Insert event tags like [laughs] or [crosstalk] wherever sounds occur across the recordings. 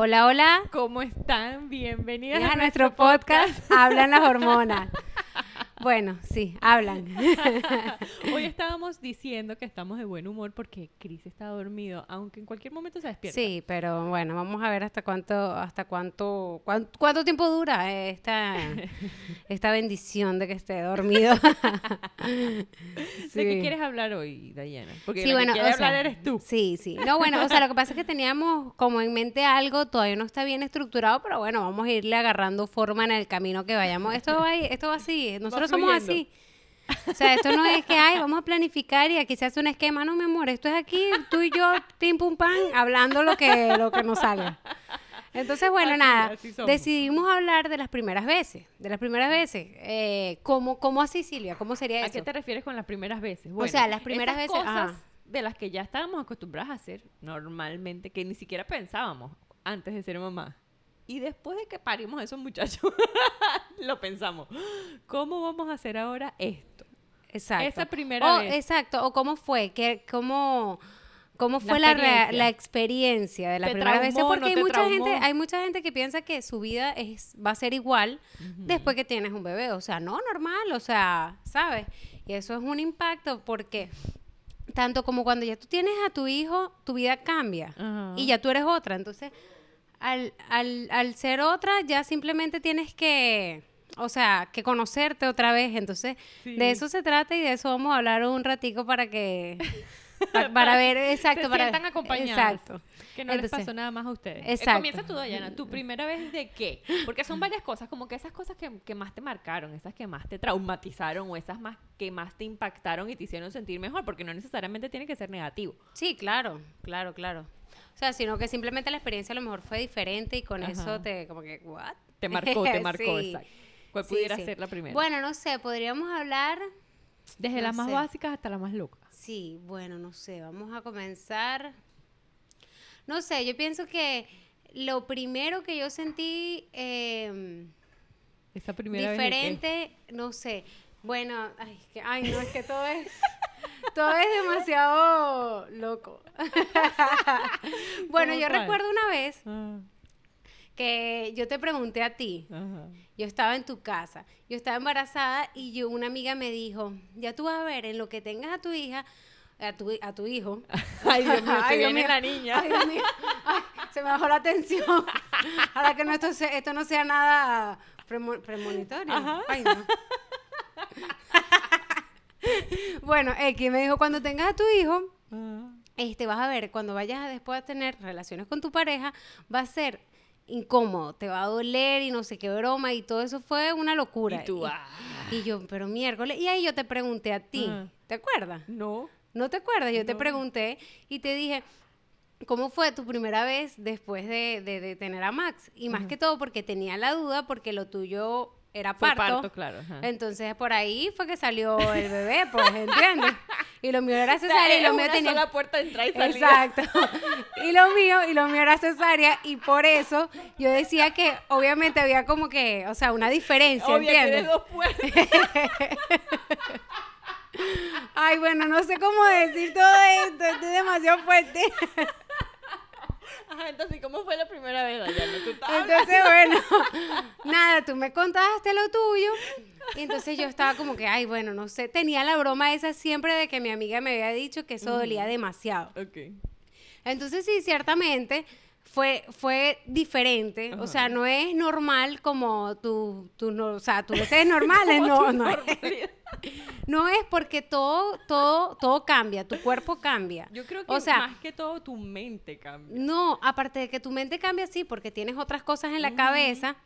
Hola, hola. ¿Cómo están? Bienvenidas a, nuestro podcast Hablan las hormonas. [laughs] Bueno, sí, hablan. [laughs] Hoy estábamos diciendo que estamos de buen humor porque Chris está dormido, aunque en cualquier momento se despierta. Sí, pero bueno, vamos a ver hasta cuánto, hasta cuánto, cuánto, tiempo dura esta, [laughs] esta bendición de que esté dormido. [laughs] ¿De qué quieres hablar hoy, Dayana? Porque sí, bueno, que hablar eres tú. Sí, sí. No, bueno, o sea, lo que pasa es que teníamos como en mente algo, todavía no está bien estructurado, pero bueno, vamos a irle agarrando forma en el camino que vayamos. Esto va, esto va así. Nosotros somos así. O sea, esto no es que, ay, vamos a planificar y aquí se hace un esquema. No, mi amor, esto es aquí, tú y yo, pim, pum, pam, hablando lo que, lo que nos salga. Entonces, bueno, nada, decidimos hablar de las primeras veces, de las primeras veces. Eh, ¿cómo, ¿Cómo así, Silvia? ¿Cómo sería eso? ¿A qué te refieres con las primeras veces? o sea, las primeras veces... Cosas de las que ya estábamos acostumbradas a hacer normalmente, que ni siquiera pensábamos antes de ser mamá. Y después de que parimos a esos muchachos, [laughs] lo pensamos. ¿Cómo vamos a hacer ahora esto? Exacto. Esa primera vez. Exacto. O cómo fue, ¿Qué, cómo, cómo fue la, experiencia. la, experiencia de la primera vez. Porque hay mucha gente, hay mucha gente que piensa que su vida es, va a ser igual después que tienes un bebé. O sea, no normal, o sea, ¿sabes? Y eso es un impacto porque tanto como cuando ya tú tienes a tu hijo, tu vida cambia y ya tú eres otra. Entonces, al, al, al ser otra, ya simplemente tienes que, o sea, que conocerte otra vez. Entonces, de eso se trata y de eso vamos a hablar un ratico para que... [laughs] Para, ver, exacto. Se para sientan acompañados. Exacto. Que no les pasó nada más a ustedes. Eh, exacto. comienza tú, Dayana. ¿Tu [laughs] primera vez de qué? Porque son varias cosas, como que esas cosas que, que, más te marcaron, esas que más te traumatizaron o esas más que más te impactaron y te hicieron sentir mejor, porque no necesariamente tiene que ser negativo. Sí, claro, claro, claro. O sea, sino que simplemente la experiencia a lo mejor fue diferente y con eso te, como que, ¿what? Te marcó, te [laughs] marcó, exacto. ¿Cuál pudiera ser la primera? Bueno, no sé, podríamos hablar... Desde las más básicas hasta las más locas. Sí, bueno, no sé, vamos a comenzar... No sé, yo pienso que lo primero que yo sentí... Eh, Esa primera diferente, no sé. Bueno, ay, que, ay, no, es que todo es... [laughs] Todo es demasiado loco. [laughs] bueno, yo recuerdo una vez ah. que yo te pregunté a ti. Yo estaba en tu casa. Yo estaba embarazada y yo, una amiga me dijo, ya tú vas a ver, en lo que tengas a tu hija, a tu, a tu hijo. [laughs] Ay, Dios mío, [laughs] se viene la niña. Ay, Dios mío. se me bajó la tensión. Ahora que no, esto, esto no sea nada premonitorio. Ay, no. [laughs] bueno, X me dijo, cuando tengas a tu hijo, este, vas a ver, cuando vayas a después a tener relaciones con tu pareja, va a ser incómodo, te va a doler y no sé qué broma y todo eso fue una locura. Y tú, y, ah. yo, pero miércoles, y ahí yo te pregunté a ti, ¿te acuerdas? No. ¿No te acuerdas? Yo te pregunté y te dije, ¿Cómo fue tu primera vez después de, de, tener a Max? Y más que todo porque tenía la duda, porque lo tuyo era parto. claro. Entonces por ahí fue que salió el bebé, pues, ¿entiendes? [laughs] Y lo mío era cesárea y lo mío tenía la puerta de entrada y salida. Exacto. [laughs] Y lo mío y lo mío era cesárea y por eso yo decía que obviamente había como que, o sea, una diferencia, ¿entiendes? dos [laughs] Ay, bueno, no sé cómo decir todo esto, esto es demasiado fuerte. Ajá, entonces, ¿cómo fue la primera vez, Dayana? entonces, bueno, [laughs] nada, tú me contaste lo tuyo. Y entonces yo estaba como que, ay, bueno, no sé. Tenía la broma esa siempre de que mi amiga me había dicho que eso dolía demasiado. Ok. Entonces, sí, ciertamente fue, fue diferente. O sea, no es normal como tu, tu no, o sea, tú es normales, [laughs] no, no. [laughs] No es porque todo, todo, todo cambia, tu cuerpo cambia. Yo creo que o sea, más que todo tu mente cambia. No, aparte de que tu mente cambia, sí, porque tienes otras cosas en la cabeza.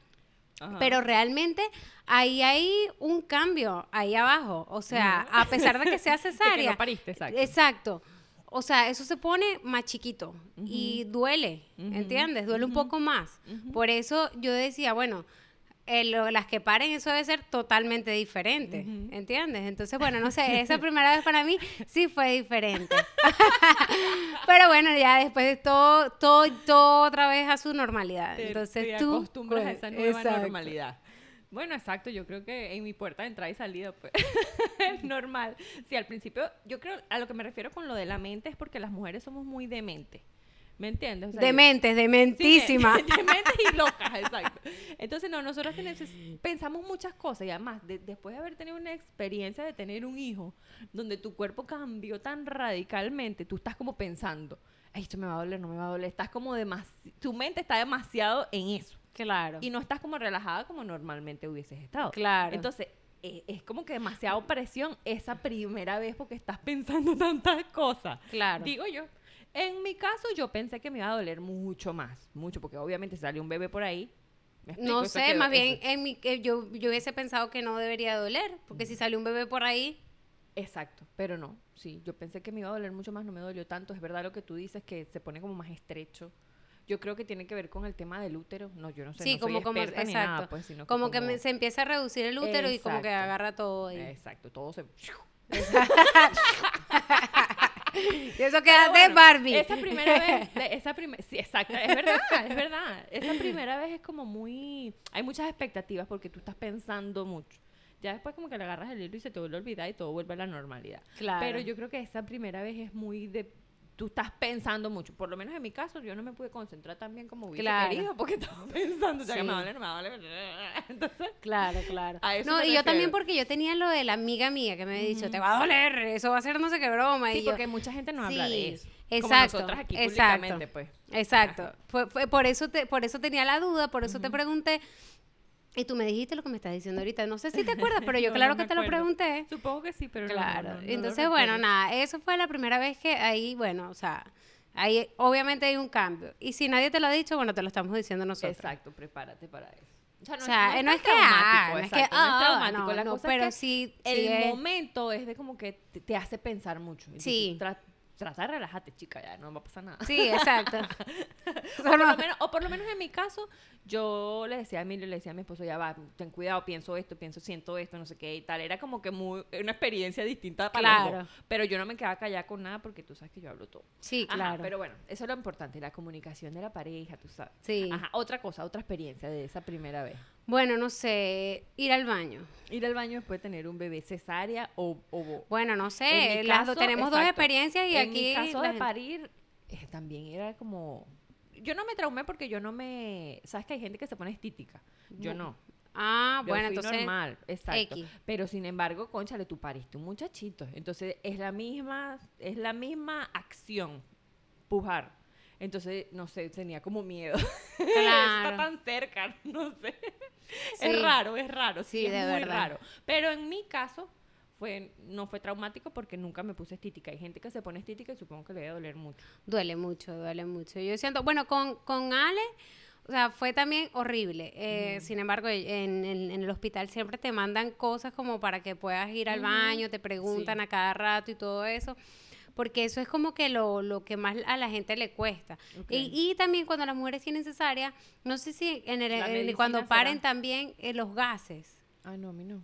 Pero realmente ahí hay un cambio ahí abajo. O sea, a pesar de que sea [laughs] cesárea. pariste, exacto. Exacto. O sea, eso se pone más chiquito y duele, ¿entiendes? Duele un poco más. Por eso yo decía, bueno, las que paren, eso debe ser totalmente diferente, ¿entiendes? Entonces, bueno, no sé, esa [laughs] primera vez para mí sí fue diferente. [laughs] Pero bueno, ya después de todo, todo, todo otra vez a su normalidad. Entonces te tú... acostumbras a esa nueva normalidad. Bueno, exacto, yo creo que en mi puerta de entrada y salida, pues, [laughs] es normal. Sí, al principio, yo creo, a lo que me refiero con lo de la mente es porque las mujeres somos muy de mente. ¿Me entiendes? dementes, dementísimas. [laughs] dementes y locas, exacto. Entonces, no, nosotros pensamos muchas cosas y además, después de haber tenido una experiencia de tener un hijo, donde tu cuerpo cambió tan radicalmente, tú estás como pensando, Ay, esto me va a doler, no me va a doler. Estás como demasiado, tu mente está demasiado en eso. Claro. Y no estás como relajada como normalmente hubieses estado. Claro. Entonces, eh, es como que demasiado presión esa primera vez porque estás pensando [laughs] tantas cosas. Claro. Digo yo. En mi caso, yo pensé que me iba a doler mucho más. Mucho, porque obviamente salió un bebé por ahí. no sé, más bien en mi, yo, yo hubiese pensado que no debería doler, porque si salió un bebé por ahí, Exacto, pero no, sí, yo pensé que me iba a doler mucho más, no me dolió tanto, es verdad lo que tú dices, que se pone como más estrecho. Yo creo que tiene que ver con el tema del útero, no, yo no sé, sí, no como, como, exacto. pues, como, que, se empieza a reducir el útero y como que agarra todo. Exacto, todo se... [laughs] y eso queda de Barbie. Esa primera vez, esa primera, sí, exacto, es verdad, es verdad. Esa primera vez es como muy, hay muchas expectativas porque tú estás pensando mucho. Ya después como que le agarras el hilo y se te vuelve a olvidar y todo vuelve a la normalidad. Claro. Pero yo creo que esa primera vez es muy de tú estás pensando mucho. Por lo menos en mi caso, yo no me pude concentrar tan bien como hubiese claro. querido porque estaba [laughs] pensando, ya que me vale, me vale. Entonces, claro, claro. No, y yo también porque yo tenía lo de la amiga mía que me había dicho, te va a doler, eso va a ser no sé qué broma. Sí, y porque mucha gente no habla de eso. Exacto. Como nosotras aquí exacto, pues. Exacto. Fue, por, eso te, por eso tenía la duda, por eso te pregunté y tú me dijiste lo que me estás diciendo ahorita. No sé si te [laughs] acuerdas, pero yo claro que te lo pregunté. Supongo que sí, pero claro. Entonces, bueno, nada, eso fue la primera vez que ahí, bueno, o sea, ahí obviamente hay un cambio. Y si nadie te lo ha dicho, bueno, te lo estamos diciendo nosotros. Exacto, prepárate para eso. O sea, no, es, que, ah, no es que, ah, no la cosa pero es que sí, el momento es de como que te, hace pensar mucho. sí trata de relajarte, chica, ya no va a pasar nada. Sí, exacto. [laughs] o, por lo menos, o por lo menos en mi caso, yo le decía a Emilio, le decía a mi esposo, ya va, ten cuidado, pienso esto, pienso, siento esto, no sé qué y tal. Era como que muy, una experiencia distinta para claro. Pero yo no me quedaba callada con nada porque tú sabes que yo hablo todo. Sí, claro. pero bueno, eso es lo importante, la comunicación de la pareja, tú sabes. Sí. Ajá, otra cosa, otra experiencia de esa primera vez. Bueno, no sé, ir al baño. Ir al baño después de tener un bebé cesárea o... bueno, no sé, las tenemos dos experiencias y aquí... En caso de parir, eh, también era como... Yo no me traumé porque yo no me... ¿Sabes que hay gente que se pone estítica? Yo no. Ah, bueno, entonces... normal, exacto. Pero sin embargo, conchale, tú pariste un muchachito. Entonces es la misma, es la misma acción, pujar entonces, no sé, tenía como miedo. [laughs] Claro. Está tan cerca, no sé. Es raro, es raro, sí, es muy raro. Pero en mi caso, fue, no fue traumático porque nunca me puse estítica. Hay gente que se pone estítica y supongo que le debe doler mucho. Duele mucho, duele mucho. Yo siento, bueno, con, con Ale, o sea, fue también horrible. Eh, sin embargo, en, el hospital siempre te mandan cosas como para que puedas ir al baño, te preguntan a cada rato y todo eso porque eso es como que lo, lo que más a la gente le cuesta. Y, también cuando las mujeres tienen cesárea, no sé si en el, cuando paren también eh, los gases. Ah, no, a mí no.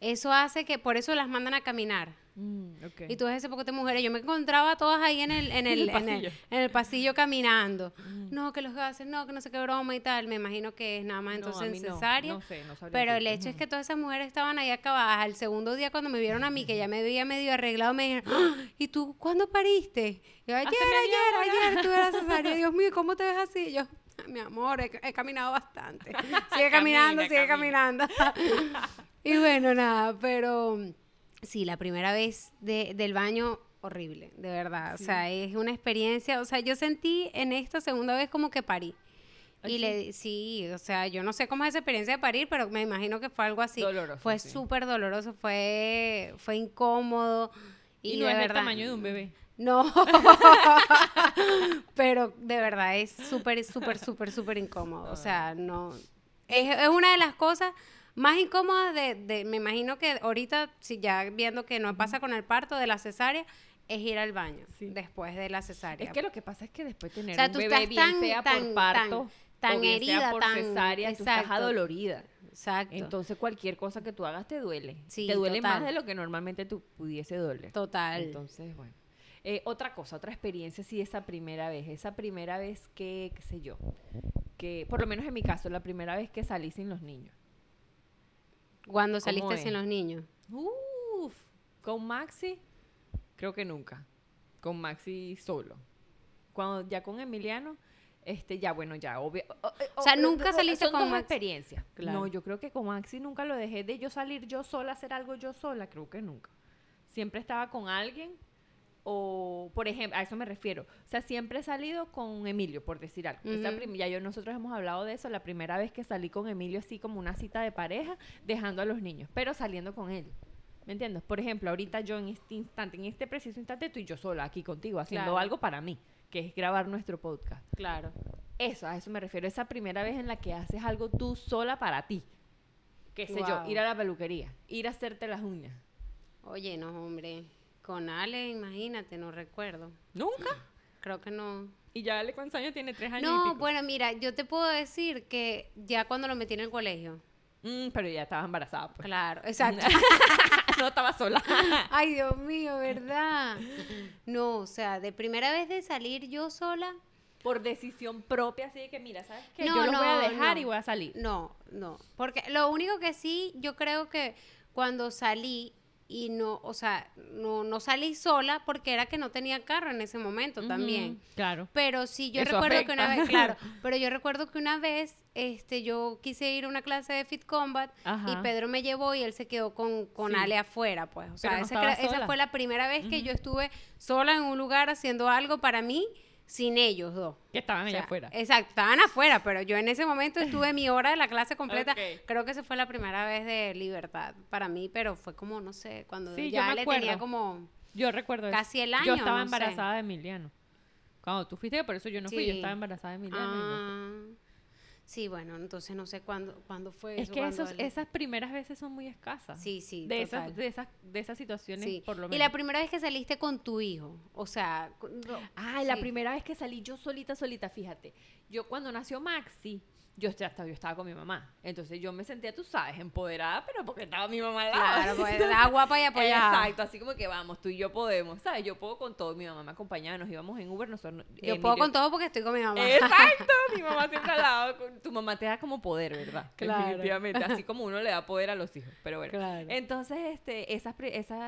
Eso hace que, por eso las mandan a caminar. Mm, y tú ves ese poco de mujeres. Yo me encontraba todas ahí en el, en [laughs] el, en el, pasillo. caminando. Mm. No, que los gases, no, que no sé qué broma y tal. Me imagino que es nada más entonces necesario. No, sé, no Pero el hecho es que todas esas mujeres estaban ahí acabadas. Al segundo día, cuando me vieron a mí, que ya me veía medio arreglado, me dijeron, ¡Ah! ¿y tú cuándo pariste? yo, ayer, ayer, ayer, tuve la cesárea. Dios mío, ¿cómo te ves así? yo, mi amor, he, caminado bastante. [laughs] Sigue caminando, sigue caminando. [laughs] y bueno, nada, pero sí, la primera vez de, del baño, horrible, de verdad. O sea, es una experiencia, o sea, yo sentí en esta segunda vez como que parí. Y le sí, o sea, yo no sé cómo es esa experiencia de parir, pero me imagino que fue algo así. Doloroso, fue súper doloroso, fue, fue incómodo. Y, no es del tamaño de un bebé. No, [laughs] pero de verdad es súper, súper, súper, súper incómodo. O sea, no. Es, es, una de las cosas más incómodas de, de, me imagino que ahorita, si ya viendo que no pasa con el parto de la cesárea, es ir al baño después de la cesárea. Es que lo que pasa es que después de tener un bebé bien sea por parto, tan, herida, por cesárea, tú estás adolorida. Exacto. Entonces cualquier cosa que tú hagas te duele. te duele más de lo que normalmente tú pudiese doler. Total. Entonces, bueno. Eh, otra cosa, otra experiencia, sí, esa primera vez, esa primera vez que, qué sé yo, que, por lo menos en mi caso, la primera vez que salí sin los niños. ¿Cuándo saliste sin los niños? Uf, con Maxi, creo que nunca. Con Maxi solo. Cuando ya con Emiliano, este, ya bueno, ya obvio. O, sea, nunca saliste con dos experiencias. No, yo creo que con Maxi nunca lo dejé de yo salir yo sola, hacer algo yo sola, creo que nunca. Siempre estaba con alguien o, por ejemplo, a eso me refiero. O sea, siempre he salido con Emilio, por decir algo. ya yo, nosotros hemos hablado de eso, la primera vez que salí con Emilio así como una cita de pareja, dejando a los niños, pero saliendo con él. ¿Me entiendes? Por ejemplo, ahorita yo en este instante, en este preciso instante, estoy yo sola aquí contigo, haciendo algo para mí, que es grabar nuestro podcast. Claro. Eso, a eso me refiero. Esa primera vez en la que haces algo tú sola para ti. Qué sé yo, ir a la peluquería, ir a hacerte las uñas. Oye, no, hombre. Con Ale, imagínate, no recuerdo. ¿Nunca? Creo que no. ¿Y ya Ale cuántos años tiene? ¿Tres años? No, bueno, mira, yo te puedo decir que ya cuando lo metí en el colegio. Mm, pero ya estaba embarazada. Pues. Claro, [laughs] exacto. no estaba sola. [laughs] Ay, Dios mío, ¿verdad? No, o sea, de primera vez de salir yo sola. Por decisión propia, así de que, mira, ¿sabes qué? No, yo lo voy a dejar y voy a salir. No, no. Porque lo único que sí, yo creo que cuando salí y no, o sea, no, no salí sola porque era que no tenía carro en ese momento también. Claro. Pero sí, yo recuerdo que una vez, claro, [laughs] pero yo recuerdo que una vez, este, yo quise ir a una clase de Fit Combat y Pedro me llevó y él se quedó con, con Ale afuera, pues. O sea, esa fue la primera vez que yo estuve sola en un lugar haciendo algo para mí sin ellos dos. Que estaban allá afuera. Exacto, estaban afuera, pero yo en ese momento estuve mi hora de la clase completa. Creo que esa fue la primera vez de libertad para mí, pero fue como, no sé, cuando ya le tenía como... Yo recuerdo Casi el año, Yo estaba embarazada de Emiliano. Cuando tú fuiste, por eso yo no fui, yo estaba embarazada de Emiliano. Ah. Sí, bueno, entonces no sé cuándo, cuándo fue es que esos, esas primeras veces son muy escasas. Sí, sí. De, esas, de, esas, de esas situaciones, por lo menos. Y la primera vez que saliste con tu hijo, o sea... ah, la primera vez que salí yo solita, solita, fíjate. Yo cuando nació Maxi, yo, ya estaba, yo estaba con mi mamá. Entonces yo me sentía, tú sabes, empoderada, pero porque estaba mi mamá al lado. Claro, pues era guapa y apoyada. Exacto, así como que vamos, tú y yo podemos, ¿sabes? Yo puedo con todo. Mi mamá me acompañaba, nos íbamos en Uber, nosotros... Yo puedo con todo porque estoy con mi mamá. Exacto, [laughs] mi mamá siempre al lado. Tu mamá te da como poder, ¿verdad? Claro. Definitivamente, así [laughs] como uno le da poder a los hijos. Pero bueno. Claro. Entonces, este, esas,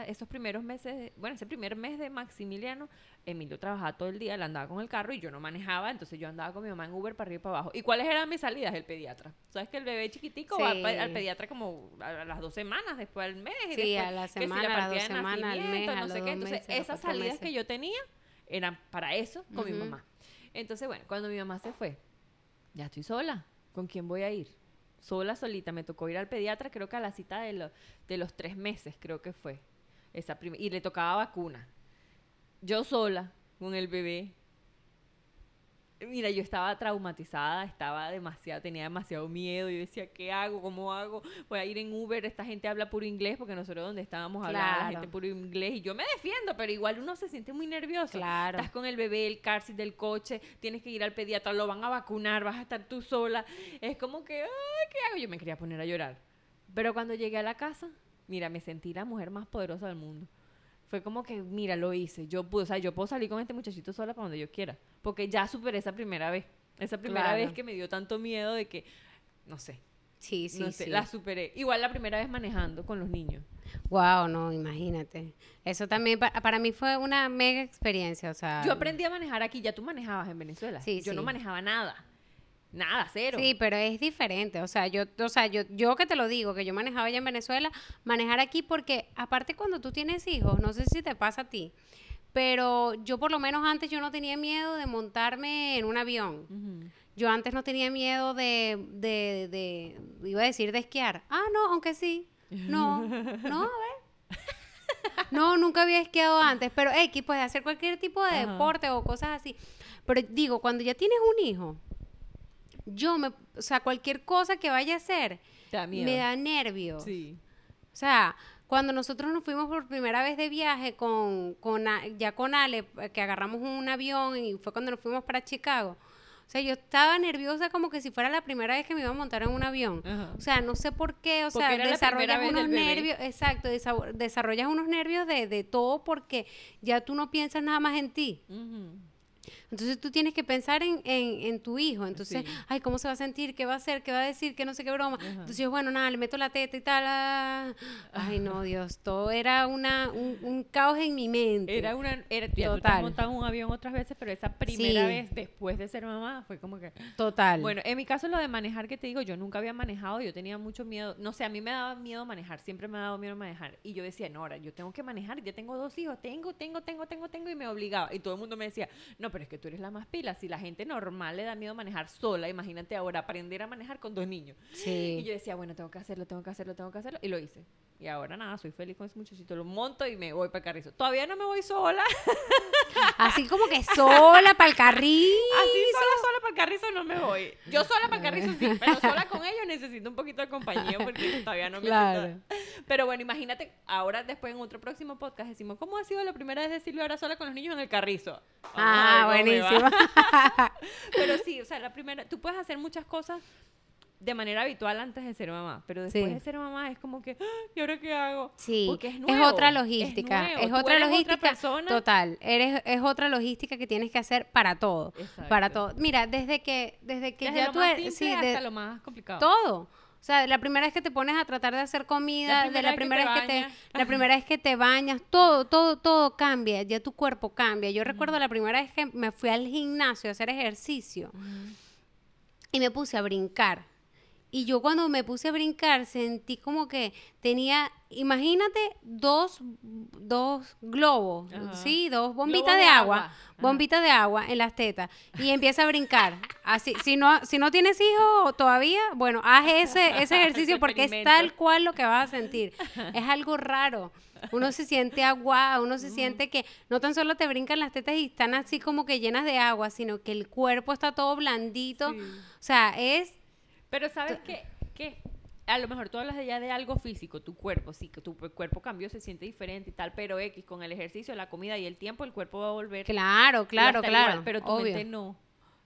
esos primeros meses, bueno, ese primer mes de Maximiliano, Emilio trabajaba todo el día, él andaba con el carro y yo no manejaba, entonces yo andaba con mi mamá en Uber para arriba y para abajo. ¿Y cuáles eran mis salidas? El pediatra. ¿Sabes que el bebé chiquitico va al, pediatra como a las dos semanas, después al mes? Y sí, a la semana, a las dos semanas, al mes, no sé qué. Entonces, esas salidas que yo tenía eran para eso con mi mamá. Entonces, bueno, cuando mi mamá se fue, ya estoy sola. ¿Con quién voy a ir? Sola, solita. Me tocó ir al pediatra, creo que a la cita de, de los tres meses, creo que fue. Esa y le tocaba vacuna yo sola con el bebé. Mira, yo estaba traumatizada, estaba demasiado, tenía demasiado miedo. Yo decía, ¿qué hago? ¿Cómo hago? Voy a ir en Uber, esta gente habla puro inglés, porque nosotros donde estábamos hablando la gente puro inglés. Y yo me defiendo, pero igual uno se siente muy nervioso. Claro. Estás con el bebé, el car del coche, tienes que ir al pediatra, lo van a vacunar, vas a estar tú sola. Es como que, ay, ¿qué hago? Yo me quería poner a llorar. Pero cuando llegué a la casa, mira, me sentí la mujer más poderosa del mundo fue como que, mira, lo hice. Yo puedo, o sea, yo puedo salir con este muchachito sola para donde yo quiera. Porque ya superé esa primera vez. Esa primera vez que me dio tanto miedo de que, no sé. Sí, sí, sí. La superé. Igual la primera vez manejando con los niños. Wow, no, imagínate. Eso también para, mí fue una mega experiencia, o sea. Yo aprendí a manejar aquí, ya tú manejabas en Venezuela. Sí, yo no manejaba nada. Nada, cero. Sí, pero es diferente. O sea, yo, o sea, yo, yo que te lo digo, que yo manejaba ya en Venezuela, manejar aquí porque aparte cuando tú tienes hijos, no sé si te pasa a ti, pero yo por lo menos antes yo no tenía miedo de montarme en un avión. Yo antes no tenía miedo de, de, de, iba a decir de esquiar. Ah, no, aunque sí. No, [laughs] no, a ver. No, nunca había esquiado antes, pero X, puedes hacer cualquier tipo de deporte o cosas así. Pero digo, cuando ya tienes un hijo, yo me, o sea, cualquier cosa que vaya a hacer, me da nervios. Sí. O sea, cuando nosotros nos fuimos por primera vez de viaje con, con ya con Ale, que agarramos un avión y fue cuando nos fuimos para Chicago. O sea, yo estaba nerviosa como que si fuera la primera vez que me iba a montar en un avión. O sea, no sé por qué, o sea, desarrollas unos nervios, exacto, desarrollas unos nervios de, de, todo porque ya tú no piensas nada más en ti. Entonces tú tienes que pensar en, en, tu hijo. Entonces, ay, ¿cómo se va a sentir? ¿Qué va a hacer? ¿Qué va a decir? ¿Qué no sé qué broma? Entonces, bueno, nada, le meto la teta y tal. Ah. Ay, no, Dios, todo era una, un, caos en mi mente. Era una, era, ya Total. tú te un avión otras veces, pero esa primera vez después de ser mamá fue como que... Total. Bueno, en mi caso lo de manejar que te digo, yo nunca había manejado, yo tenía mucho miedo, no sé, a mí me daba miedo manejar, siempre me ha dado miedo manejar. Y yo decía, no, ahora yo tengo que manejar, ya tengo dos hijos, tengo, tengo, tengo, tengo, tengo, y me obligaba. Y todo el mundo me decía, no, pero es que tú eres la más pila, si la gente normal le da miedo manejar sola, imagínate ahora aprender a manejar con dos niños. Sí. Y yo decía, bueno, tengo que hacerlo, tengo que hacerlo, tengo que hacerlo, y lo hice. Y ahora nada, soy feliz con ese muchachito, lo monto y me voy para el carrizo. Todavía no me voy sola. [laughs] Así como que sola para el carrizo. Así sola, sola para el carrizo no me voy. Yo sola para el carrizo sí, pero sola con ellos necesito un poquito de compañía porque todavía no me claro. Pero bueno, imagínate, ahora después en otro próximo podcast decimos, ¿cómo ha sido la primera vez de Silvia ahora sola con los niños en el carrizo? Ah, buenísimo. [laughs] pero sí, o sea, la primera, tú puedes hacer muchas cosas de manera habitual antes de ser mamá, pero después de ser mamá es como que, ah, ¿y ahora qué hago? Sí, Porque es, es otra logística, es, otra logística persona. total, eres es otra logística que tienes que hacer para todo, para todo. Mira, desde que desde que ya tú eres, sí, hasta lo más complicado. Todo. O sea, la primera vez que te pones a tratar de hacer comida, de la primera vez que te, la primera vez que te bañas, todo, todo, todo cambia, ya tu cuerpo cambia. Yo recuerdo la primera vez que me fui al gimnasio a hacer ejercicio y me puse a brincar y yo cuando me puse a brincar sentí como que tenía, imagínate, dos, dos globos, ¿sí? Dos bombitas de, agua, bombitas de agua en las tetas. Y empieza a brincar. Así, si no, si no tienes hijos todavía, bueno, haz ese, ese ejercicio porque es tal cual lo que vas a sentir. Es algo raro. Uno se siente agua, uno se siente que no tan solo te brincan las tetas y están así como que llenas de agua, sino que el cuerpo está todo blandito. O sea, es pero sabes que, que a lo mejor tú hablas ya de algo físico, tu cuerpo, sí, que tu cuerpo cambió, se siente diferente y tal, pero X, con el ejercicio, la comida y el tiempo, el cuerpo va a volver. Claro, claro, claro. pero tu mente no.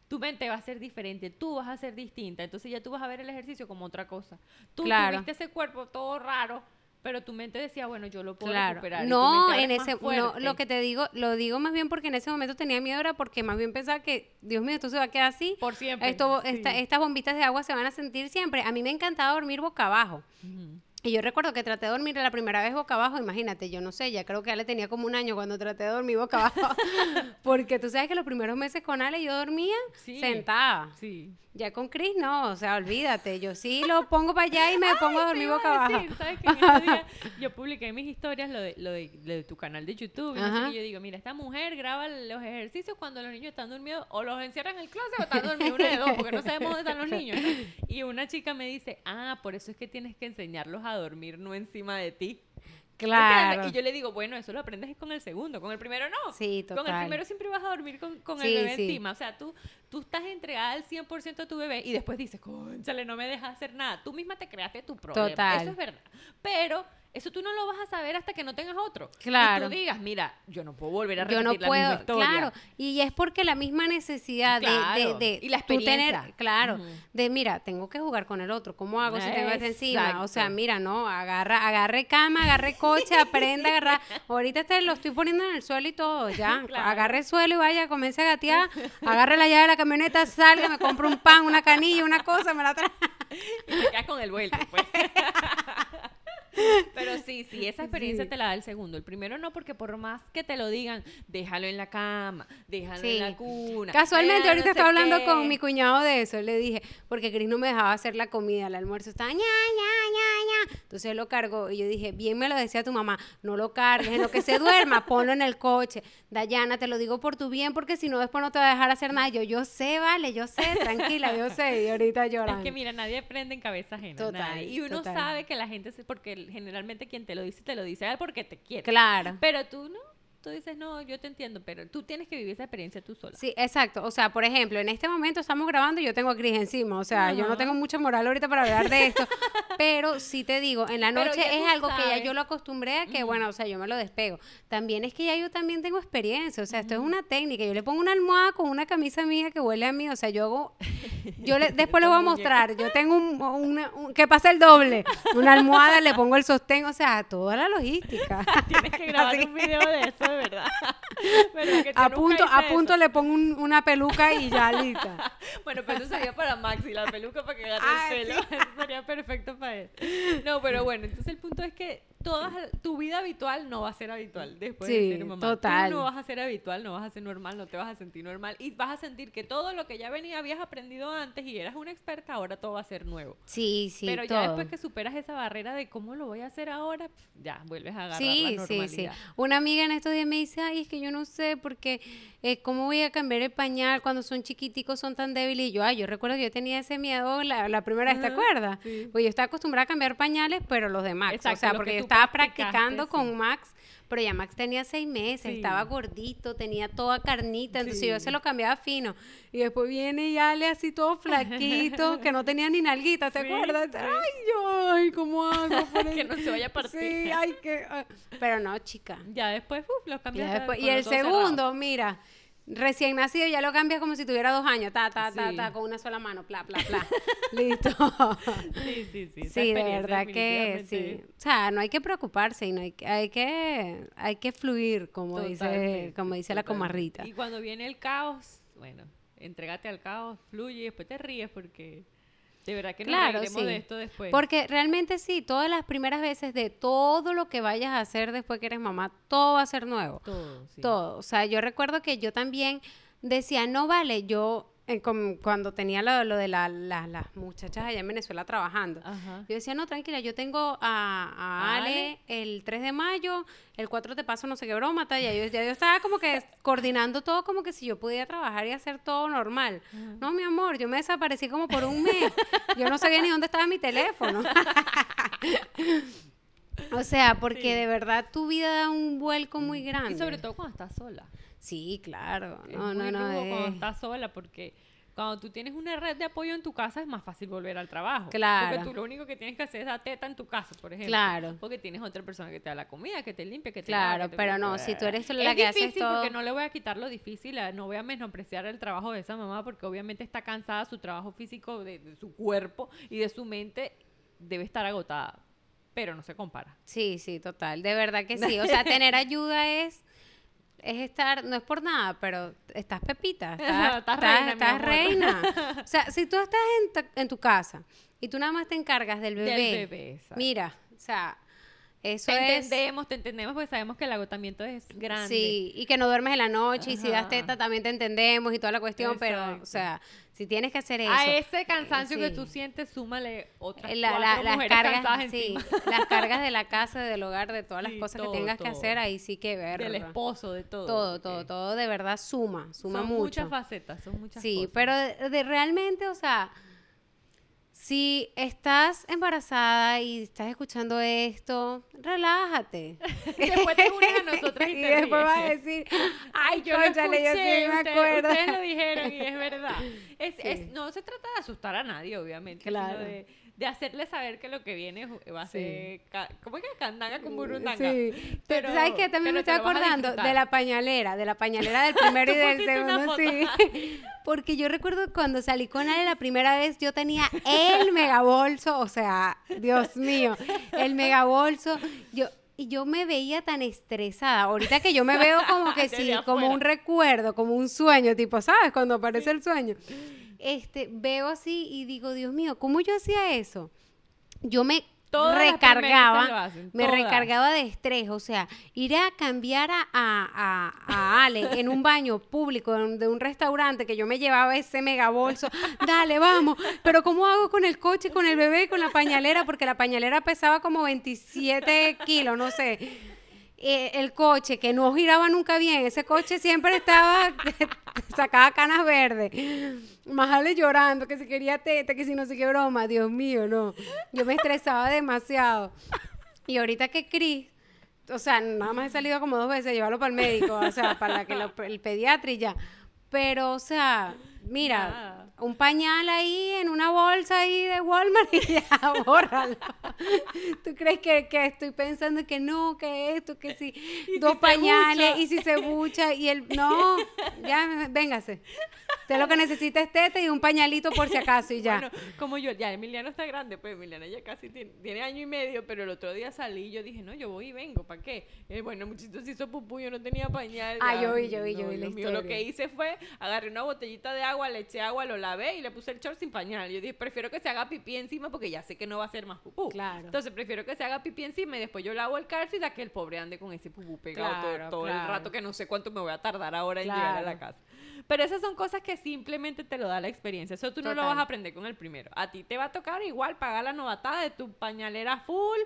Tu mente va a ser diferente, tú vas a ser distinta, entonces ya tú vas a ver el ejercicio como otra cosa. Tú tuviste ese cuerpo todo raro, pero tu mente decía, bueno, yo lo puedo recuperar. No, en ese, no, lo que te digo, lo digo más bien porque en ese momento tenía miedo, era porque más bien pensaba que, Dios mío, esto se va a quedar así. Por siempre. Esto, estas bombitas de agua se van a sentir siempre. A mí me encantaba dormir boca abajo. Y yo recuerdo que traté de dormir la primera vez boca abajo, imagínate, yo no sé, ya creo que Ale tenía como un año cuando traté de dormir boca abajo, [laughs] porque tú sabes que los primeros meses con Ale yo dormía sentada. Sí. Ya con Chris no, o sea, olvídate, yo sí lo pongo para allá y me [laughs] pongo a dormir boca abajo. ¿sabes que en día yo publiqué en mis historias lo de, lo de, tu canal de YouTube, y yo digo, mira, esta mujer graba los ejercicios cuando los niños están durmiendo, o los encierran en el closet o están dormidos una de dos, porque no [laughs] sabemos dónde están los niños. Y una chica me dice, ah, por eso es que tienes que enseñarlos a dormir, no encima de ti. Claro. Y yo le digo, bueno, eso lo aprendes con el segundo, con el primero no. Sí, total. Con el primero siempre vas a dormir con, con el bebé encima. O sea, tú, tú estás entregada al 100% a tu bebé y después dices, conchale, no me dejas hacer nada. Tú misma te creaste tu problema. Total. Eso es verdad. Pero eso tú no lo vas a saber hasta que no tengas otro. Claro. Y tú digas, mira, yo no puedo volver a repetir yo no puedo, la misma historia. Claro, y es porque la misma necesidad de, de, y la experiencia. tener, claro, de mira, tengo que jugar con el otro, ¿cómo hago si tengo este encima? O sea, mira, no, agarra, agarre cama, agarre coche, aprenda a agarrar. Ahorita te lo estoy poniendo en el suelo y todo, ya. [laughs] Agarre el suelo y vaya, comience a gatear, agarre la llave de la camioneta, salga, me compro un pan, una canilla, una cosa, me la trae. [laughs] y te quedas con el vuelto, pues. [laughs] Pero sí, sí, esa experiencia te la da el segundo. El primero no, porque por más que te lo digan, déjalo en la cama, déjalo en la cuna. Casualmente, ahorita estaba hablando con mi cuñado de eso. Le dije, porque Cris no me dejaba hacer la comida, el almuerzo estaba ña, ña, ña, ña. Entonces él lo cargó y yo dije, bien me lo decía tu mamá, no lo cargues, en lo que se duerma, [laughs] ponlo en el coche. Dayana, te lo digo por tu bien, porque si no, después no te va a dejar hacer nada. Yo, yo sé, vale, yo sé, tranquila, yo sé. Y ahorita llorando. [laughs] Es que mira, nadie aprende en cabeza ajena. Total, Y uno sabe que la gente, porque generalmente quien te lo dice, te lo dice porque te quiere. Claro. Pero tú no tú dices, no, yo te entiendo, pero tú tienes que vivir esa experiencia tú sola. Sí, exacto. O sea, por ejemplo, en este momento estamos grabando y yo tengo a Cris encima. O sea, yo no tengo mucha moral ahorita para hablar de esto. [laughs] pero sí te digo, en la noche es algo que ya yo lo acostumbré a que, bueno, o sea, yo me lo despego. También es que ya yo también tengo experiencia. O sea, esto es una técnica. Yo le pongo una almohada con una camisa mía que huele a mí. O sea, yo hago. [laughs] Yo le, después le voy a mostrar. Yo tengo un, que pasa el doble. Una almohada, le pongo el sostén. O sea, toda la logística. [laughs] Tienes que grabar un video de eso de verdad. a punto, a punto le pongo una peluca y ya lista. [laughs] bueno, pero eso sería para Maxi, la peluca para que agarre el ah, pelo. Eso sería perfecto para No, pero bueno, entonces el punto es que toda tu vida habitual no va a ser habitual después de ser mamá. Total. Tú no vas a ser habitual, no vas a ser normal, no te vas a sentir normal y vas a sentir que todo lo que ya venía habías aprendido antes y eras una experta, ahora todo va a ser nuevo. Sí, sí. Pero ya después que superas esa barrera de cómo lo voy a hacer ahora, ya vuelves a agarrar la normalidad. Sí, sí. Una amiga en estos días me dice, ay, es que yo no sé porque eh, cómo voy a cambiar el pañal cuando son chiquiticos, son tan débiles. Y yo, ay, yo recuerdo que yo tenía ese miedo la, primera vez, ¿te acuerdas? Pues yo estaba acostumbrada a cambiar pañales, pero los de Max. o sea, porque yo estaba practicando con Max pero ya Max tenía seis meses, estaba gordito, tenía toda carnita, entonces yo se lo cambiaba fino. Y después viene y Ale así todo flaquito, [laughs] que no tenía ni nalguita, ¿te acuerdas? Ay, yo, ay, ¿cómo hago? [laughs] que no se vaya a partir. Sí, ay, que... Ah, pero no, chica. Ya después, uf, los cambiaste. Y el segundo, mira recién nacido ya lo cambias como si tuviera dos años, ta, ta, ta, ta, con una sola mano, pla, pla, pla. [laughs] Listo. sí, sí, sí. Sí, de verdad que sí. O sea, no hay que preocuparse y no hay, hay que hay que fluir, como dice como dice la comarrita. Y cuando viene el caos, bueno, entrégate al caos, fluye y después te ríes porque de verdad que no claro, de esto después. Porque realmente sí, todas las primeras veces de todo lo que vayas a hacer después que eres mamá, todo va a ser nuevo. Todo, sí. Todo. O sea, yo recuerdo que yo también decía, no vale, yo cuando tenía lo, de las muchachas allá en Venezuela trabajando, yo decía, no, tranquila, yo tengo a, Ale, el 3 de mayo, el 4 te paso no sé qué broma, ya yo, ya yo estaba como que coordinando todo como que si yo pudiera trabajar y hacer todo normal. No, mi amor, yo me desaparecí como por un mes. yo no sabía ni dónde estaba mi teléfono. [laughs] o sea, porque de verdad tu vida da un vuelco muy grande. Y sobre todo cuando estás sola. Sí, claro. no, no, no. cuando estás sola porque cuando tú tienes una red de apoyo en tu casa es más fácil volver al trabajo. Claro. Porque tú lo único que tienes que hacer es dar teta en tu casa, por ejemplo. Claro. Porque tienes otra persona que te da la comida, que te limpia, que te Claro, pero no, si tú eres la que haces todo... porque no le voy a quitar lo difícil, no voy a menospreciar el trabajo de esa mamá porque obviamente está cansada, su trabajo físico, de, de su cuerpo y de su mente debe estar agotada. Pero no se compara. Sí, sí, total. De verdad que sí. O sea, [laughs] tener ayuda es es estar, no es por nada, pero estás pepita, [laughs] estás, reina. [laughs] o sea, si tú estás en, en, tu casa y tú nada más te encargas del bebé, mira, o sea, eso te entendemos, te entendemos porque sabemos que el agotamiento es grande. Sí, y que no duermes en la noche y si das teta también te entendemos y toda la cuestión, pero, o sea, si tienes que hacer eso. A ese cansancio que tú sientes, súmale otras la, las cargas, sí, las [laughs] cargas de la casa, del hogar, de todas las cosas que tengas que hacer, ahí sí que ver. Del esposo, de todo. Todo, todo, todo de verdad suma, suma son mucho. muchas facetas, son muchas Sí, pero de realmente, o sea si estás embarazada y estás escuchando esto, relájate. [laughs] después te unes a nosotros y, y después vas a decir, [laughs] ay, yo lo escuché, yo sí me acuerdo. Ustedes lo dijeron y es verdad. [laughs] Es, es, no se trata de asustar a nadie, obviamente, claro. sino de de hacerle saber que lo que viene va a ser. ¿Cómo es que candanga con burundanga? Sí. Pero, ¿Sabes qué? También me estoy acordando de la pañalera, de la pañalera del [laughs] primero y del segundo, sí. [laughs] Porque yo recuerdo cuando salí con Ale la primera vez, yo tenía el megabolso, o sea, Dios mío, el megabolso. Yo, y yo me veía tan estresada. Ahorita que yo me veo como que [laughs] sí, como un recuerdo, como un sueño, tipo, ¿sabes? Cuando aparece el sueño este, veo así y digo, Dios mío, ¿cómo yo hacía eso? Yo me recargaba, me recargaba de estrés, o sea, ir a cambiar a, a, Ale en un baño público de un, restaurante que yo me llevaba ese mega bolso, dale, vamos, pero ¿cómo hago con el coche, con el bebé, con la pañalera? Porque la pañalera pesaba como 27 kilos, no sé. Eh, el coche que no giraba nunca bien, ese coche siempre estaba, [laughs] sacaba canas verdes. Majale llorando, que si quería teta, que si no sé qué broma, Dios mío, no. Yo me estresaba demasiado. Y ahorita que Cris, o sea, nada más he salido como dos veces a llevarlo para el médico, o sea, para que el pediatra y ya. Pero, o sea, mira, un pañal ahí en una bolsa ahí de Walmart y ya, [laughs] bórralo. ¿Tú crees que, que, estoy pensando que no, que esto, que [laughs] si dos pañales y si se bucha y el... No, ya, véngase. Usted lo que necesita es teta y un pañalito por si acaso y ya. Bueno, como yo, ya Emiliano está grande, pues Emiliano ya casi tiene, año y medio, pero el otro día salí y yo dije, no, yo voy y vengo, ¿para qué? Eh, bueno, muchachos se hizo pupú, yo no tenía pañal. Ah, yo vi, yo vi, yo vi la historia. Lo que hice fue, agarré una botellita de agua, le eché agua, lo lavé y le puse el short sin pañal. Yo dije, prefiero que se haga pipí encima porque ya sé que no va a ser más pupú. Claro. Entonces prefiero que se haga pipí encima y después yo lavo el calcio y que el pobre ande con ese pupú pegado todo, el rato que no sé cuánto me voy a tardar ahora en llegar a la casa. Pero esas son cosas que simplemente te lo da la experiencia. Eso tú no lo vas a aprender con el primero. A ti te va a tocar igual pagar la novatada de tu pañalera full,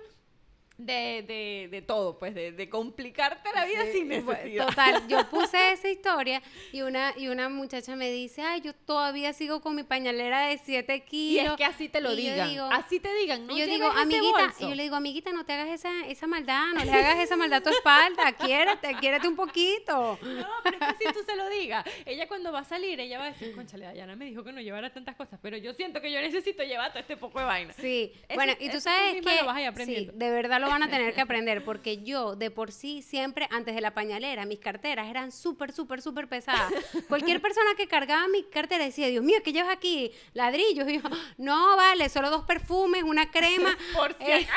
de, de, de, todo, pues, de, de complicarte la vida sin necesidad. Total, [laughs] yo puse esa historia y una, y una muchacha me dice, ay, yo todavía sigo con mi pañalera de 7 kilos. Y es que así te lo digan, así te digan, no yo digo, amiguita, y yo le digo, amiguita, no te hagas esa, esa maldad, no le hagas esa maldad a tu espalda, quiérete, quiérete un poquito. No, pero es que si tú se lo digas, ella cuando va a salir, ella va a decir, conchale, Dayana me dijo que no llevara tantas cosas, pero yo siento que yo necesito llevar todo este poco de vaina. Sí, bueno, y tú sabes que, sí, de verdad lo van a tener que aprender porque yo de por sí siempre antes de la pañalera mis carteras eran súper, súper, súper pesadas. Cualquier persona que cargaba mi cartera decía, Dios mío, ¿qué llevas aquí? Ladrillos. Y yo, no, vale, solo dos perfumes, una crema, [laughs] eh,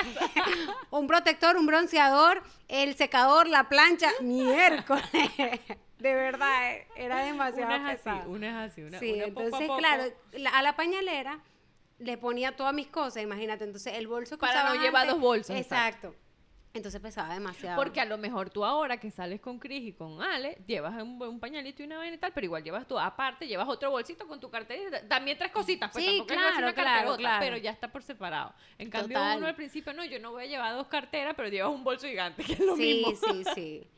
[laughs] un protector, un bronceador, el secador, la plancha, miércoles. [laughs] De verdad, eh, era demasiado una es Así, una es así, una, sí, entonces, claro, a la pañalera le ponía todas mis cosas, imagínate. Entonces, el bolso que Para no llevar dos bolsos. Exacto. Entonces pesaba demasiado. Porque a lo mejor tú ahora que sales con Chris y con Ale, llevas un, un pañalito y una vaina y tal, pero igual llevas tú, aparte, llevas otro bolsito con tu cartera. También tres cositas, pues sí, claro, claro, claro, pero ya está por separado. En cambio, uno al principio, no, yo no voy a llevar dos carteras, pero llevas un bolso gigante, que es lo mismo. Sí, sí, sí.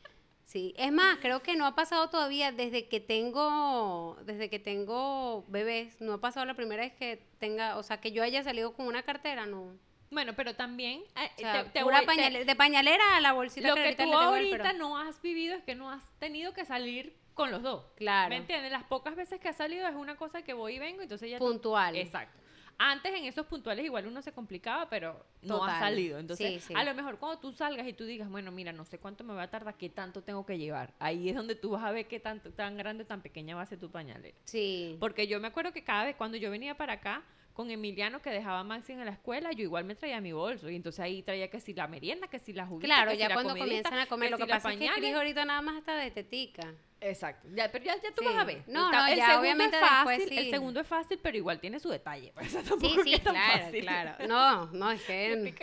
Sí, es más, creo que no ha pasado todavía desde que tengo, desde que tengo bebés, no ha pasado la primera vez que tenga, o sea, que yo haya salido con una cartera, no. Bueno, pero también eh, te, de pañalera a la bolsita lo que, tú ahorita no has vivido es que no has tenido que salir con los dos. Claro. ¿Me entiendes? Las pocas veces que has salido es una cosa que voy y vengo, entonces ya puntual. Exacto. Antes en esos puntuales igual uno se complicaba, pero no ha salido. Entonces, a lo mejor cuando tú salgas y tú digas, bueno, mira, no sé cuánto me va a tardar, qué tanto tengo que llevar. Ahí es donde tú vas a ver qué tanto, tan grande o tan pequeña va a ser tu pañalera. Sí. Porque yo me acuerdo que cada vez cuando yo venía para acá, con Emiliano que dejaba a Maxi en la escuela, yo igual me traía mi bolso. Y entonces ahí traía que si la merienda, que si la juguita, Claro, ya cuando comienzan a comer. Lo que pasa es que ahorita nada más está de tetica. Exacto. Ya, pero ya, tú vas a ver. No, no, el ya obviamente es fácil, sí. El segundo es fácil, pero igual tiene su detalle. Pues, [laughs] sí, sí, claro, claro. [laughs] No, no, es que...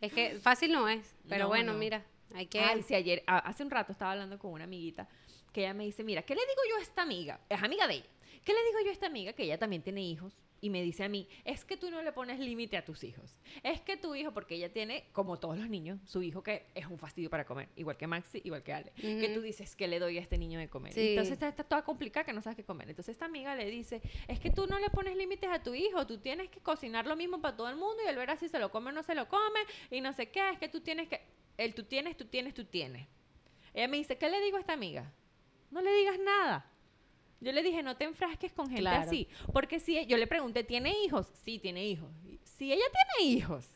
es que fácil no es. Pero bueno, mira, hay que... Ay, sí, ayer, hace un rato estaba hablando con una amiguita que ella me dice, mira, ¿qué le digo yo a esta amiga? Es amiga de ella. ¿Qué le digo yo a esta amiga que ella también tiene hijos? Y me dice a mí, es que tú no le pones límite a tus hijos. Es que tu hijo, porque ella tiene, como todos los niños, su hijo que es un fastidio para comer, igual que Maxi, igual que Ale, que tú dices que le doy a este niño de comer. Entonces está, está, toda complicada que no sabes qué comer. Entonces esta amiga le dice, es que tú no le pones límites a tu hijo, tú tienes que cocinar lo mismo para todo el mundo y él verá si se lo come o no se lo come y no sé qué, es que tú tienes que, el tú tienes, tú tienes, tú tienes. Ella me dice, ¿qué le digo a esta amiga? No le digas nada. Yo le dije, no te enfrasques con gente así. Porque si yo le pregunté, ¿tiene hijos? Sí, tiene hijos. Si ella tiene hijos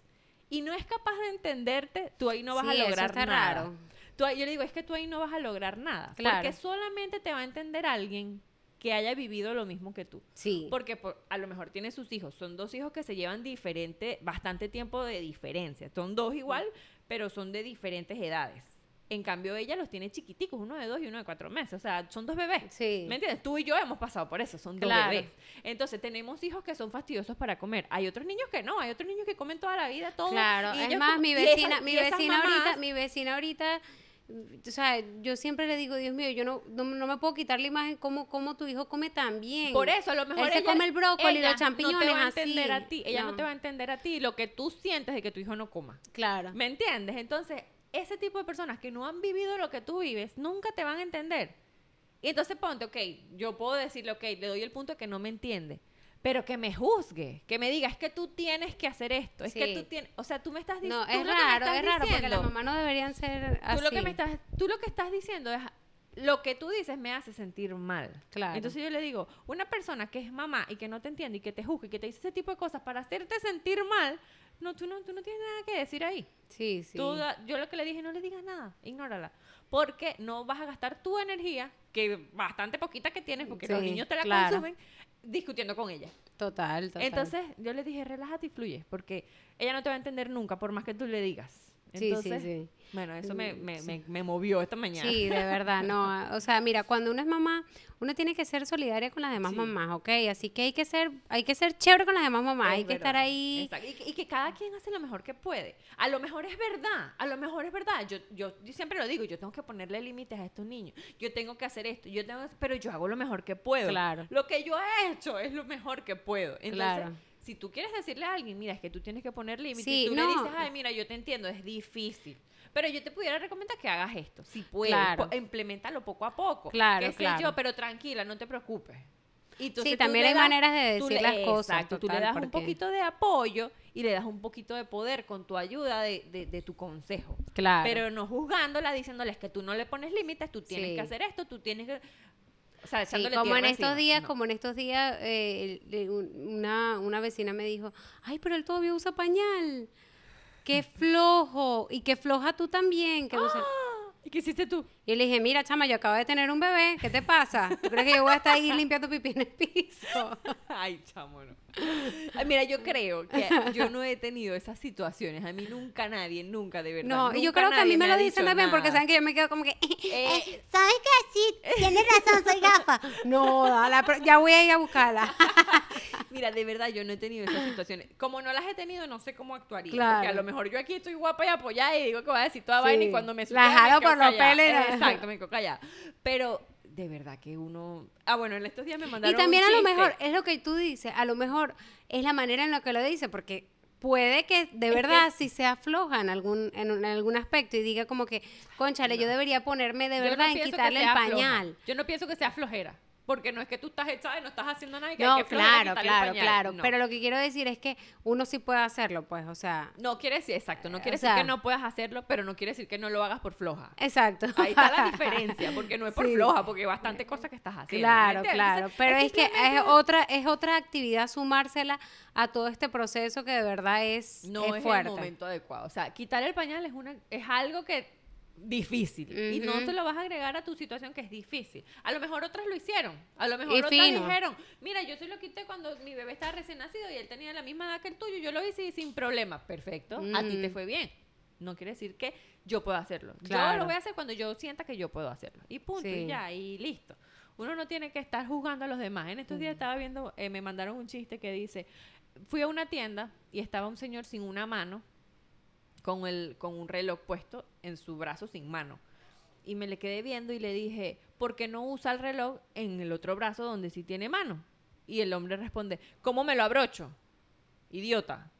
y no es capaz de entenderte, tú ahí no vas a lograr nada. Raro. Tú, yo le digo, es que tú ahí no vas a lograr nada. Porque solamente te va a entender alguien que haya vivido lo mismo que tú. Sí. Porque a lo mejor tiene sus hijos. Son dos hijos que se llevan diferente, bastante tiempo de diferencia. Son dos igual, pero son de diferentes edades. En cambio, ella los tiene chiquiticos, uno de dos y uno de cuatro meses. O sea, son dos bebés. Sí. ¿Me entiendes? Tú y yo hemos pasado por eso, son dos bebés. Entonces, tenemos hijos que son fastidiosos para comer. Hay otros niños que no, hay otros niños que comen toda la vida, todo. Claro, es más, mi vecina, mi vecina ahorita, mi vecina ahorita o sea, yo siempre le digo, Dios mío, yo no, no, me puedo quitar la imagen como, como tu hijo come tan bien. Por eso, a lo mejor Él se come el brócoli, los champiñones no te va a entender a ti. Ella no. te va a entender a ti lo que tú sientes de que tu hijo no coma. Claro. ¿Me entiendes? Entonces, ese tipo de personas que no han vivido lo que tú vives, nunca te van a entender. Y entonces ponte, ok, yo puedo decirle, ok, le doy el punto de que no me entiende, pero que me juzgue, que me diga, es que tú tienes que hacer esto, es que tú tienes, o sea, tú me estás diciendo... No, es raro, es raro, porque las mamás no deberían ser así. Tú lo, que me estás, tú lo que estás diciendo es lo que tú dices me hace sentir mal. Claro. Entonces yo le digo, una persona que es mamá y que no te entiende y que te juzga y que te dice ese tipo de cosas para hacerte sentir mal, no, tú no, tú no tienes nada que decir ahí. Sí, sí. yo lo que le dije, no le digas nada, ignórala. Porque no vas a gastar tu energía, que bastante poquita que tienes, porque los niños te la consumen, discutiendo con ella. Total, total. Entonces yo le dije, relájate y fluye, porque ella no te va a entender nunca, por más que tú le digas. Entonces, sí, sí, sí. Bueno, eso me, mm, me, me, me, movió esta mañana. Sí, de verdad, no. [laughs] O sea, mira, cuando uno es mamá, uno tiene que ser solidaria con las demás mamás, ¿ok? Así que hay que ser, hay que ser chévere con las demás mamás, hay que estar ahí. Y, que cada quien hace lo mejor que puede. A lo mejor es verdad, a lo mejor es verdad. Yo, yo, siempre lo digo, yo tengo que ponerle límites a estos niños. Yo tengo que hacer esto, yo tengo, pero yo hago lo mejor que puedo. Claro. Lo que yo he hecho es lo mejor que puedo. Entonces, claro si tú quieres decirle a alguien, mira, es que tú tienes que poner límites, y tú le dices, ay, mira, yo te entiendo, es difícil. Pero yo te pudiera recomendar que hagas esto. Si puedes, implementalo poco a poco. Claro, ¿Qué claro. Sé yo, pero tranquila, no te preocupes. Y sí, también hay maneras de decir las cosas. Exacto, tú le das un poquito de apoyo y le das un poquito de poder con tu ayuda de, de, tu consejo. Claro. Pero no juzgándola, diciéndoles que tú no le pones límites, tú tienes que hacer esto, tú tienes que... O sea, sí, como en estos días, como en estos días, eh, una, una vecina me dijo, ay, pero él todavía usa pañal qué flojo, y qué floja tú también. Que ¡Ah! ¿Y qué hiciste tú? Y le dije, mira, chama, yo acabo de tener un bebé, ¿qué te pasa? ¿Tú crees que yo voy a estar ahí [laughs] limpiando pipí en el piso? [laughs] Ay, chamo, no. mira, yo creo que yo no he tenido esas situaciones. A mí nunca nadie, nunca, de verdad. No, y yo creo que a mí me, lo dicen también porque saben que yo me quedo como que, eh, eh, ¿sabes qué? Sí, tienes razón, soy gafa. [laughs] No, ya voy a ir a buscarla. Mira, de verdad, yo no he tenido esas situaciones. Como no las he tenido, no sé cómo actuaría. Porque a lo mejor yo aquí estoy guapa y apoyada y digo que voy a decir toda vaina y cuando me jalo por los pelos. Exacto, me quedo callada. Pero de verdad que uno... Ah, bueno, en estos días me mandaron Y también a lo mejor, es lo que tú dices, a lo mejor es la manera en la que lo dice, porque puede que de verdad si se afloja en algún, en, algún aspecto y diga como que, conchale, yo debería ponerme de verdad en quitarle el pañal. Yo no pienso que sea flojera. Porque no es que tú estás hecha y no estás haciendo nada y que no, hay que claro, claro, claro. Pero lo que quiero decir es que uno sí puede hacerlo, pues, o sea. No quiere decir, exacto, no quiere decir que no puedas hacerlo, pero no quiere decir que no lo hagas por floja. Exacto. Ahí está la [laughs] diferencia, porque no es por floja, porque hay bastante cosas que estás haciendo. Claro, claro. pero es, que es otra, es otra actividad sumársela a todo este proceso que de verdad es, no es, el momento adecuado. O sea, quitar el pañal es una, es algo que difícil. Y no se lo vas a agregar a tu situación que es difícil. A lo mejor otras lo hicieron. A lo mejor otras dijeron, mira, yo se lo quité cuando mi bebé estaba recién nacido y él tenía la misma edad que el tuyo. Yo lo hice sin problema. Perfecto. A ti te fue bien. No quiere decir que yo pueda hacerlo. Yo lo voy a hacer cuando yo sienta que yo puedo hacerlo. Y punto. Y ya, y listo. Uno no tiene que estar juzgando a los demás. En estos días estaba viendo, eh, me mandaron un chiste que dice, fui a una tienda y estaba un señor sin una mano con, el, con un reloj puesto en su brazo sin mano. Y me le quedé viendo y le dije, ¿por qué no usa el reloj en el otro brazo donde sí tiene mano? Y el hombre responde, ¿cómo me lo abrocho? Idiota.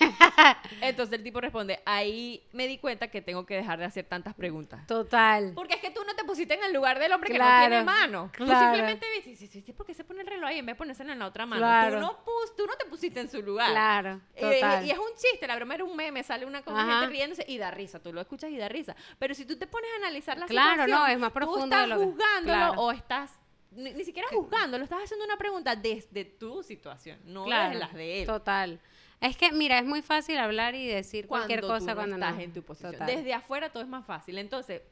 [laughs] Entonces el tipo responde, ahí me di cuenta que tengo que dejar de hacer tantas preguntas. Total. Porque es que tú no te pusiste en el lugar del hombre que no tiene mano. Tú simplemente dices, sí, sí, sí, ¿por qué se pone el reloj ahí en vez de ponerse en la otra mano? Tú, no tú no te pusiste en su lugar. Claro, total. y es un chiste, la broma era un meme, sale una cosa gente riéndose y da risa, tú lo escuchas y da risa. Pero si tú te pones a analizar la claro, no, es más profundo. Tú estás juzgándolo o estás ni, siquiera juzgándolo, estás haciendo una pregunta desde tu situación, no desde las de él. Total. Es que, mira, es muy fácil hablar y decir cualquier cosa cuando estás en tu posición. Desde afuera todo es más fácil. Entonces,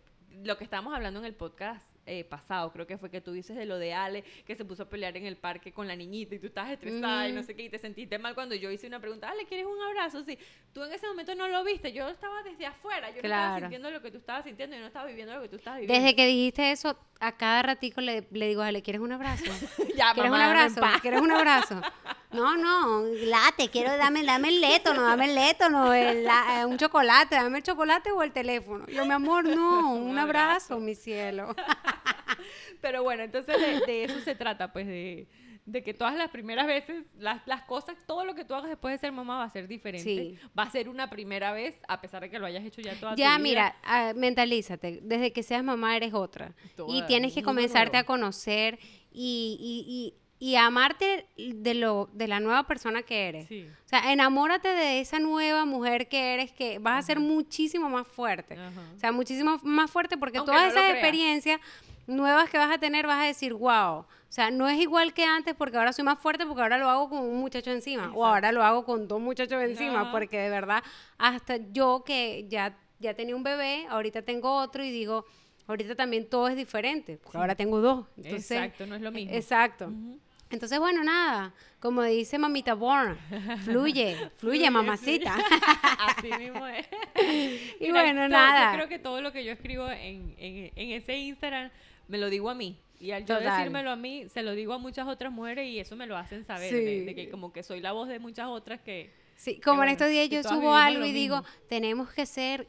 lo que estábamos hablando en el podcast eh, pasado, creo que fue que tú dices de lo de Ale, que se puso a pelear en el parque con la niñita y tú estabas estresada y no sé qué, y te sentiste mal cuando yo hice una pregunta, Ale, ¿quieres un abrazo? Sí, tú en ese momento no lo viste, yo estaba desde afuera, yo no estaba sintiendo lo que tú estabas sintiendo, yo no estaba viviendo lo que tú estabas viviendo. Desde que dijiste eso, a cada ratico le, le digo, Ale, ¿quieres un abrazo? [laughs] ya, ¿Quieres un abrazo? ¿Quieres un abrazo? No, no, late, quiero, dame, dame el létono, dame el létono, el, eh, un chocolate, dame el chocolate o el teléfono. Yo, mi amor, no, [laughs] un abrazo, mi cielo. [laughs] Pero bueno, entonces de, eso se trata, pues de, que todas las primeras veces, las, las, cosas, todo lo que tú hagas después de ser mamá va a ser diferente. Va a ser una primera vez, a pesar de que lo hayas hecho ya toda ya, tu vida. mira, uh, mentalízate. Desde que seas mamá eres otra. y tienes que comenzarte a conocer y, y, y amarte de lo de la nueva persona que eres. O sea, enamórate de esa nueva mujer que eres que vas a ser muchísimo más fuerte. O sea, muchísimo más fuerte porque todas esas experiencias nuevas que vas a tener vas a decir, wow, o sea, no es igual que antes porque ahora soy más fuerte porque ahora lo hago con un muchacho encima o ahora lo hago con dos muchachos encima porque de verdad hasta yo que ya, ya tenía un bebé, ahorita tengo otro y digo, ahorita también todo es diferente porque ahora tengo dos. exacto, no es lo mismo. Exacto. Entonces, bueno, nada, como dice mamita Born, fluye, [laughs] fluye, mamacita. [laughs] Así mismo es. [laughs] y bueno, nada. Yo creo que todo lo que yo escribo en, en, en, ese Instagram me lo digo a mí. Y al yo decírmelo a mí, se lo digo a muchas otras mujeres y eso me lo hacen saber, de, que como que soy la voz de muchas otras que... Sí, como en estos días yo subo algo y digo, tenemos que ser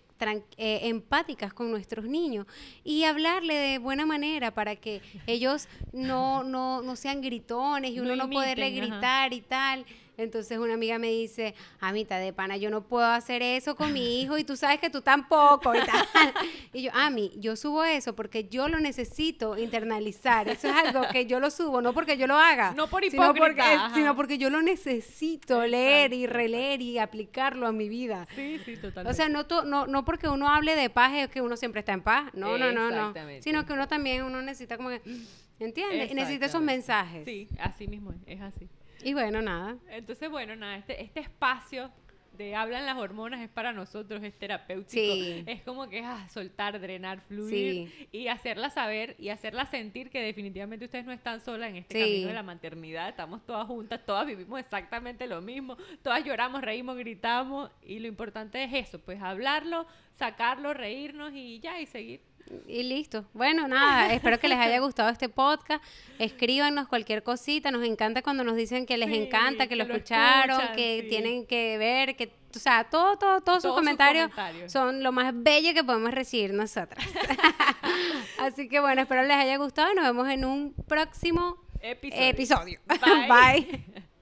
eh, empáticas con nuestros niños y hablarle de buena manera para que [laughs] ellos no, no, no sean gritones y uno no, poderle gritar y tal. Entonces una amiga me dice, Amita de pana, yo no puedo hacer eso con mi hijo y tú sabes que tú tampoco y tal. [laughs] Y yo, Ami, yo subo eso porque yo lo necesito internalizar. Eso es algo que yo lo subo, no porque yo lo haga. No por hipócrita. Sino porque, sino porque yo lo necesito leer y releer y aplicarlo a mi vida. Sí, sí, totalmente. O sea, no, no, no porque uno hable de paz es que uno siempre está en paz. No, no, no, no. Sino que uno también, uno necesita como que, ¿entiendes? Necesita esos mensajes. Sí, así mismo es, es así. Y bueno, nada. Entonces, bueno, nada, este, este espacio de hablan las hormonas es para nosotros, es terapéutico. Es como que es ah, soltar, drenar, fluir y hacerla saber y hacerla sentir que definitivamente ustedes no están solas en este camino de la maternidad. Estamos todas juntas, todas vivimos exactamente lo mismo, todas lloramos, reímos, gritamos y lo importante es eso, pues hablarlo, sacarlo, reírnos y ya y seguir. Y listo. Bueno, nada, espero que les haya [laughs] gustado este podcast. Escríbanos cualquier cosita. Nos encanta cuando nos dicen que les encanta, que, lo escucharon, que tienen que ver, que, o sea, todo, todo, todos, sus, comentarios son lo más bello que podemos recibir nosotras. [laughs] Así que bueno, espero les haya gustado. Nos vemos en un próximo episodio. Bye. [laughs]